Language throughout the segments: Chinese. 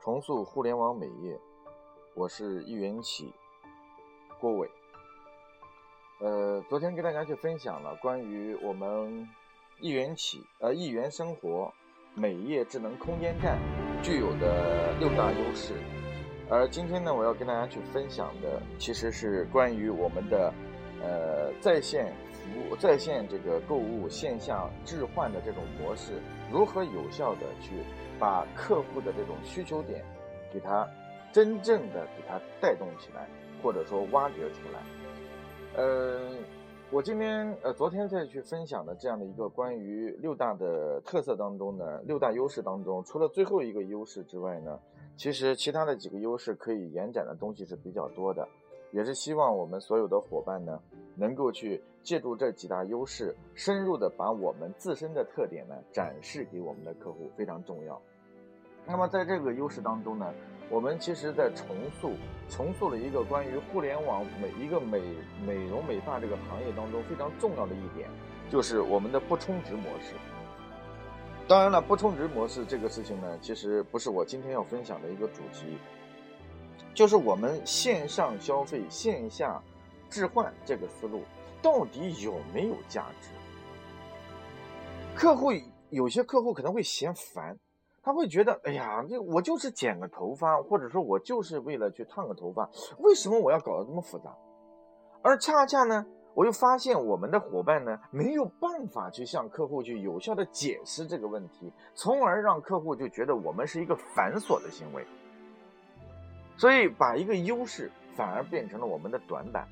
重塑互联网美业，我是易元起，郭伟。呃，昨天跟大家去分享了关于我们易元起呃易元生活美业智能空间站具有的六大优势，而今天呢，我要跟大家去分享的其实是关于我们的呃在线服务、在线这个购物线下置换的这种模式，如何有效的去把客户的这种需求点给他真正的给他带动起来，或者说挖掘出来。呃，我今天呃昨天再去分享的这样的一个关于六大的特色当中呢，六大优势当中，除了最后一个优势之外呢，其实其他的几个优势可以延展的东西是比较多的，也是希望我们所有的伙伴呢，能够去借助这几大优势，深入的把我们自身的特点呢展示给我们的客户，非常重要。那么在这个优势当中呢。我们其实，在重塑重塑了一个关于互联网每一个美美容美发这个行业当中非常重要的一点，就是我们的不充值模式。当然了，不充值模式这个事情呢，其实不是我今天要分享的一个主题，就是我们线上消费线下置换这个思路到底有没有价值？客户有些客户可能会嫌烦。他会觉得，哎呀，这我就是剪个头发，或者说我就是为了去烫个头发，为什么我要搞得这么复杂？而恰恰呢，我又发现我们的伙伴呢没有办法去向客户去有效的解释这个问题，从而让客户就觉得我们是一个繁琐的行为，所以把一个优势反而变成了我们的短板。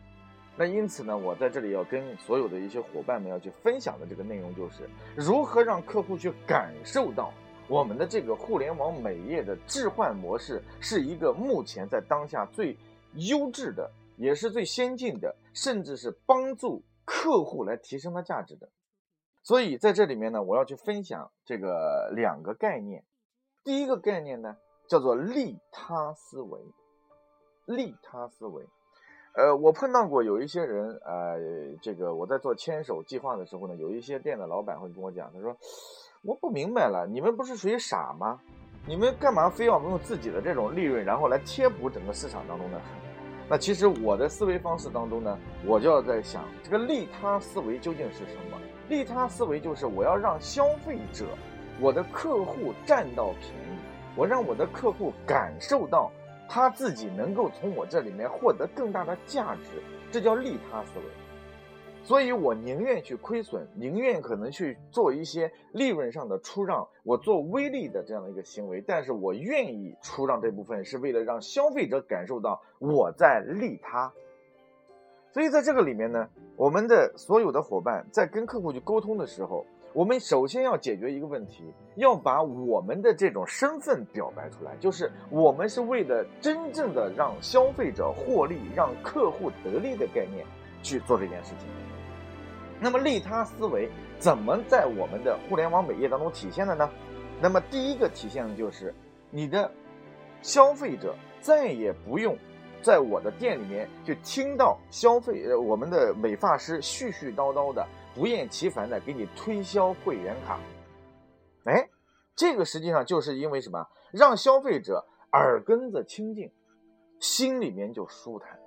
那因此呢，我在这里要跟所有的一些伙伴们要去分享的这个内容就是如何让客户去感受到。我们的这个互联网美业的置换模式是一个目前在当下最优质的，也是最先进的，甚至是帮助客户来提升它价值的。所以在这里面呢，我要去分享这个两个概念。第一个概念呢，叫做利他思维。利他思维，呃，我碰到过有一些人，呃，这个我在做牵手计划的时候呢，有一些店的老板会跟我讲，他说。我不明白了，你们不是属于傻吗？你们干嘛非要用自己的这种利润，然后来贴补整个市场当中呢？那其实我的思维方式当中呢，我就要在想，这个利他思维究竟是什么？利他思维就是我要让消费者，我的客户占到便宜，我让我的客户感受到他自己能够从我这里面获得更大的价值，这叫利他思维。所以我宁愿去亏损，宁愿可能去做一些利润上的出让，我做微利的这样的一个行为，但是我愿意出让这部分，是为了让消费者感受到我在利他。所以在这个里面呢，我们的所有的伙伴在跟客户去沟通的时候，我们首先要解决一个问题，要把我们的这种身份表白出来，就是我们是为了真正的让消费者获利、让客户得利的概念去做这件事情。那么利他思维怎么在我们的互联网美业当中体现的呢？那么第一个体现的就是你的消费者再也不用在我的店里面去听到消费呃我们的美发师絮絮叨叨的不厌其烦的给你推销会员卡。哎，这个实际上就是因为什么？让消费者耳根子清净，心里面就舒坦。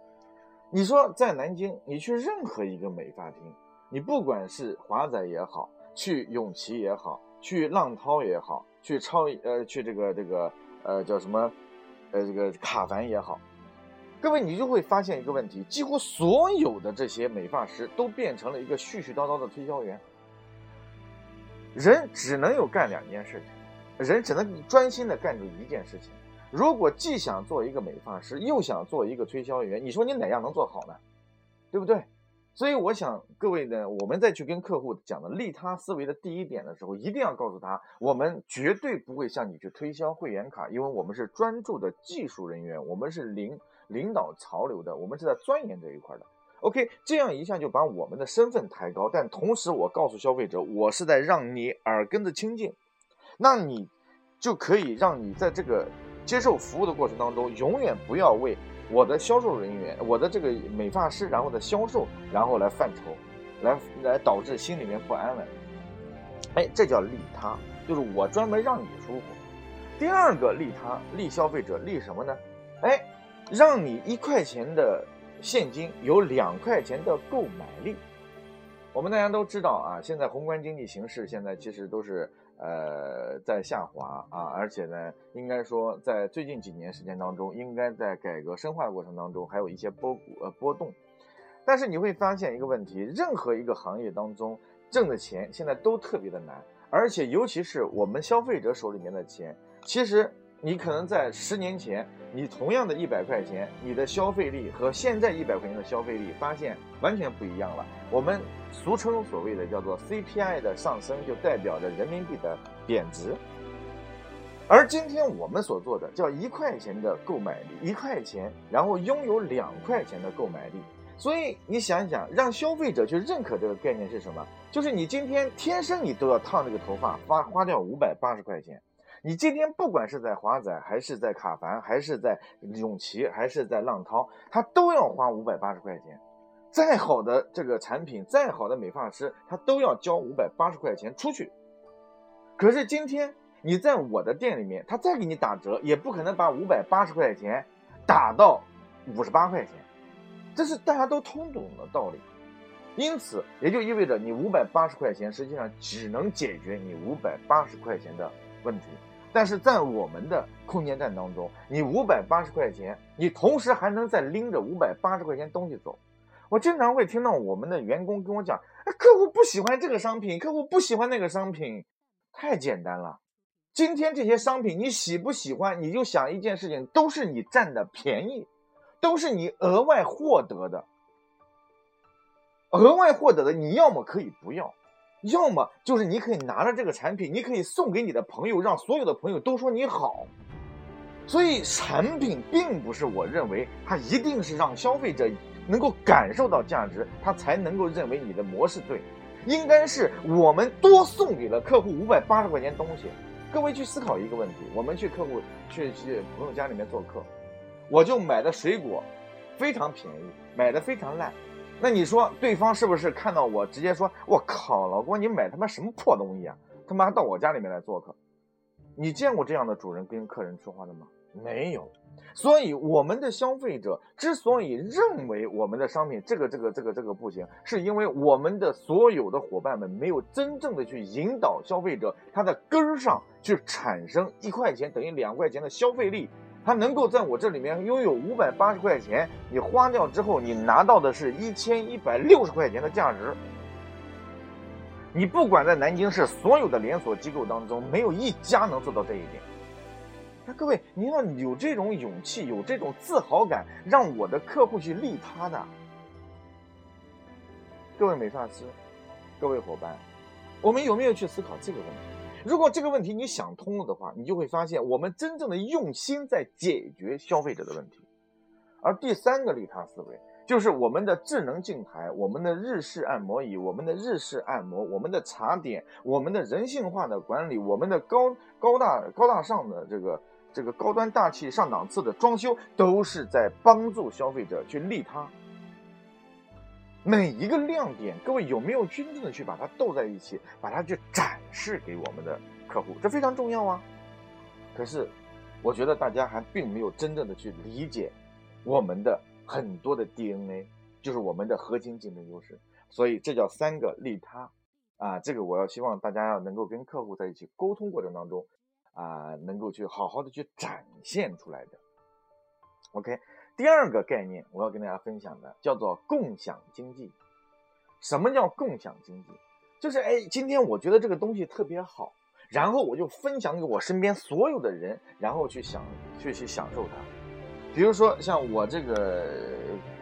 你说在南京，你去任何一个美发厅。你不管是华仔也好，去永琪也好，去浪涛也好，去超呃去这个这个呃叫什么，呃这个卡凡也好，各位你就会发现一个问题，几乎所有的这些美发师都变成了一个絮絮叨叨的推销员。人只能有干两件事情，人只能专心的干住一件事情。如果既想做一个美发师，又想做一个推销员，你说你哪样能做好呢？对不对？所以我想各位呢，我们再去跟客户讲的利他思维的第一点的时候，一定要告诉他，我们绝对不会向你去推销会员卡，因为我们是专注的技术人员，我们是零领导潮流的，我们是在钻研这一块的。OK，这样一下就把我们的身份抬高，但同时我告诉消费者，我是在让你耳根子清净，那你就可以让你在这个接受服务的过程当中，永远不要为。我的销售人员，我的这个美发师，然后的销售，然后来犯愁，来来导致心里面不安稳。哎，这叫利他，就是我专门让你舒服。第二个利他，利消费者，利什么呢？哎，让你一块钱的现金有两块钱的购买力。我们大家都知道啊，现在宏观经济形势现在其实都是呃在下滑啊，而且呢，应该说在最近几年时间当中，应该在改革深化的过程当中，还有一些波谷呃波动。但是你会发现一个问题，任何一个行业当中挣的钱现在都特别的难，而且尤其是我们消费者手里面的钱，其实。你可能在十年前，你同样的一百块钱，你的消费力和现在一百块钱的消费力发现完全不一样了。我们俗称所谓的叫做 CPI 的上升，就代表着人民币的贬值。而今天我们所做的叫一块钱的购买力，一块钱，然后拥有两块钱的购买力。所以你想一想，让消费者去认可这个概念是什么？就是你今天天生你都要烫这个头发，花花掉五百八十块钱。你今天不管是在华仔，还是在卡凡，还是在永琪，还是在浪涛，他都要花五百八十块钱。再好的这个产品，再好的美发师，他都要交五百八十块钱出去。可是今天你在我的店里面，他再给你打折，也不可能把五百八十块钱打到五十八块钱。这是大家都通懂的道理。因此，也就意味着你五百八十块钱实际上只能解决你五百八十块钱的问题。但是在我们的空间站当中，你五百八十块钱，你同时还能再拎着五百八十块钱东西走。我经常会听到我们的员工跟我讲：“客户不喜欢这个商品，客户不喜欢那个商品。”太简单了，今天这些商品你喜不喜欢，你就想一件事情，都是你占的便宜，都是你额外获得的，额外获得的，你要么可以不要。要么就是你可以拿着这个产品，你可以送给你的朋友，让所有的朋友都说你好。所以产品并不是我认为它一定是让消费者能够感受到价值，他才能够认为你的模式对。应该是我们多送给了客户五百八十块钱东西。各位去思考一个问题：我们去客户去去朋友家里面做客，我就买的水果非常便宜，买的非常烂。那你说对方是不是看到我直接说：“我靠，老公，你买他妈什么破东西啊？他妈到我家里面来做客。”你见过这样的主人跟客人说话的吗？没有。所以我们的消费者之所以认为我们的商品这个这个这个这个不行，是因为我们的所有的伙伴们没有真正的去引导消费者他的根儿上去产生一块钱等于两块钱的消费力。他能够在我这里面拥有五百八十块钱，你花掉之后，你拿到的是一千一百六十块钱的价值。你不管在南京市所有的连锁机构当中，没有一家能做到这一点。那各位，你要有这种勇气，有这种自豪感，让我的客户去利他的。各位美发师，各位伙伴，我们有没有去思考这个问题？如果这个问题你想通了的话，你就会发现我们真正的用心在解决消费者的问题。而第三个利他思维，就是我们的智能镜台、我们的日式按摩椅、我们的日式按摩、我们的茶点、我们的人性化的管理、我们的高高大高大上的这个这个高端大气上档次的装修，都是在帮助消费者去利他。每一个亮点，各位有没有真正的去把它斗在一起，把它去展示给我们的客户？这非常重要啊！可是，我觉得大家还并没有真正的去理解我们的很多的 DNA，就是我们的核心竞争优势。所以，这叫三个利他啊！这个我要希望大家要能够跟客户在一起沟通过程当中啊，能够去好好的去展现出来的。OK。第二个概念，我要跟大家分享的叫做共享经济。什么叫共享经济？就是哎，今天我觉得这个东西特别好，然后我就分享给我身边所有的人，然后去享去去享受它。比如说像我这个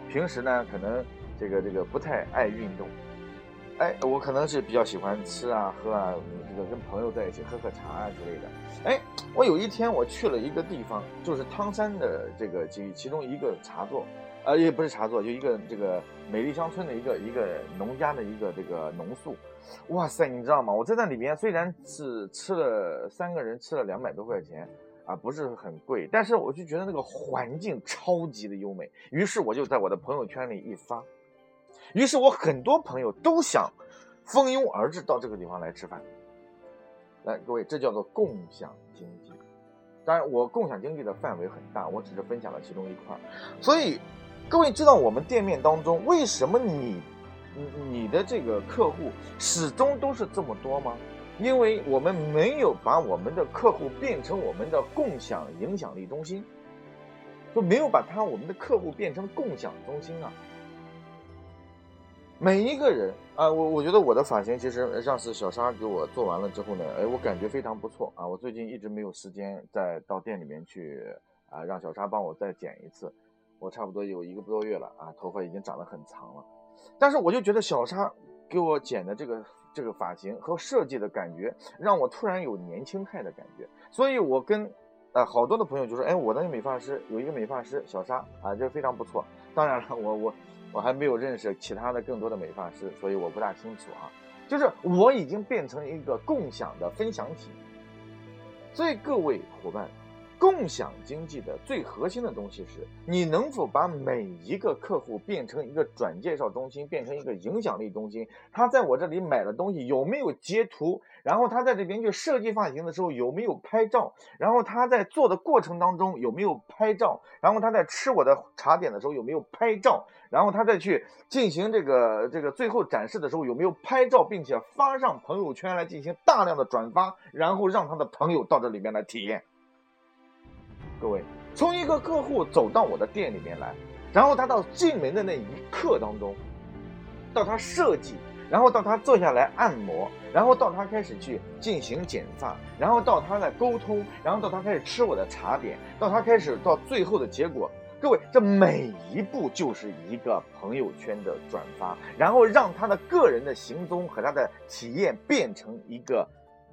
平时呢，可能这个这个不太爱运动。哎，我可能是比较喜欢吃啊、喝啊，这个跟朋友在一起喝喝茶啊之类的。哎，我有一天我去了一个地方，就是汤山的这个其其中一个茶座，呃，也不是茶座，就一个这个美丽乡村的一个一个农家的一个这个农宿。哇塞，你知道吗？我在那里边虽然是吃了三个人吃了两百多块钱啊，不是很贵，但是我就觉得那个环境超级的优美。于是我就在我的朋友圈里一发。于是我很多朋友都想蜂拥而至到这个地方来吃饭。来，各位，这叫做共享经济。当然，我共享经济的范围很大，我只是分享了其中一块。所以，各位知道我们店面当中为什么你你你的这个客户始终都是这么多吗？因为我们没有把我们的客户变成我们的共享影响力中心，就没有把他我们的客户变成共享中心啊。每一个人啊，我我觉得我的发型其实上次小沙给我做完了之后呢，哎，我感觉非常不错啊。我最近一直没有时间再到店里面去啊，让小沙帮我再剪一次。我差不多有一个多月了啊，头发已经长得很长了。但是我就觉得小沙给我剪的这个这个发型和设计的感觉，让我突然有年轻态的感觉。所以我跟呃好多的朋友就说，哎，我的美发师有一个美发师小沙啊，这非常不错。当然了，我我。我还没有认识其他的更多的美发师，所以我不大清楚啊。就是我已经变成一个共享的分享体，所以各位伙伴。共享经济的最核心的东西是你能否把每一个客户变成一个转介绍中心，变成一个影响力中心。他在我这里买了东西有没有截图？然后他在这边去设计发型的时候有没有拍照？然后他在做的过程当中有没有拍照？然后他在吃我的茶点的时候有没有拍照？然后他再去进行这个这个最后展示的时候有没有拍照，并且发上朋友圈来进行大量的转发，然后让他的朋友到这里面来体验。各位，从一个客户走到我的店里面来，然后他到进门的那一刻当中，到他设计，然后到他坐下来按摩，然后到他开始去进行剪发，然后到他在沟通，然后到他开始吃我的茶点，到他开始到最后的结果，各位，这每一步就是一个朋友圈的转发，然后让他的个人的行踪和他的体验变成一个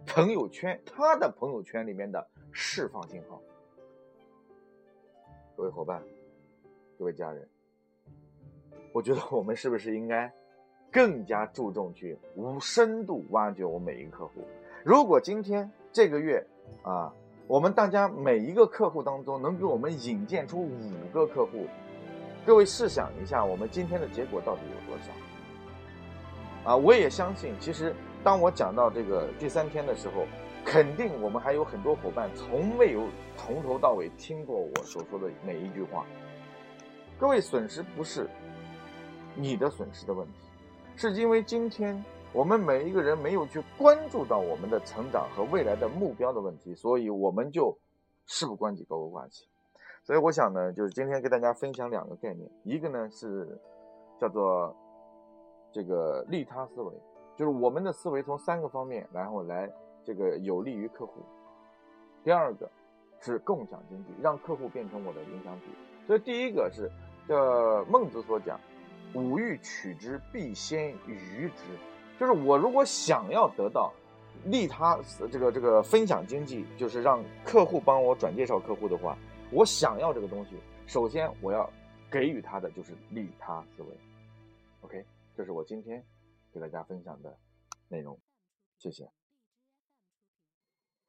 朋友圈，他的朋友圈里面的释放信号。各位伙伴，各位家人，我觉得我们是不是应该更加注重去无深度挖掘我每一个客户？如果今天这个月啊，我们大家每一个客户当中能给我们引荐出五个客户，各位试想一下，我们今天的结果到底有多少？啊，我也相信，其实当我讲到这个第三天的时候。肯定我们还有很多伙伴从未有从头到尾听过我所说的每一句话。各位损失不是你的损失的问题，是因为今天我们每一个人没有去关注到我们的成长和未来的目标的问题，所以我们就事不关己高高挂起。所以我想呢，就是今天跟大家分享两个概念，一个呢是叫做这个利他思维，就是我们的思维从三个方面然后来。这个有利于客户。第二个是共享经济，让客户变成我的影响体。所以第一个是这孟子所讲：“吾欲取之，必先予之。”就是我如果想要得到利他，这个这个分享经济，就是让客户帮我转介绍客户的话，我想要这个东西，首先我要给予他的就是利他思维。OK，这是我今天给大家分享的内容，谢谢。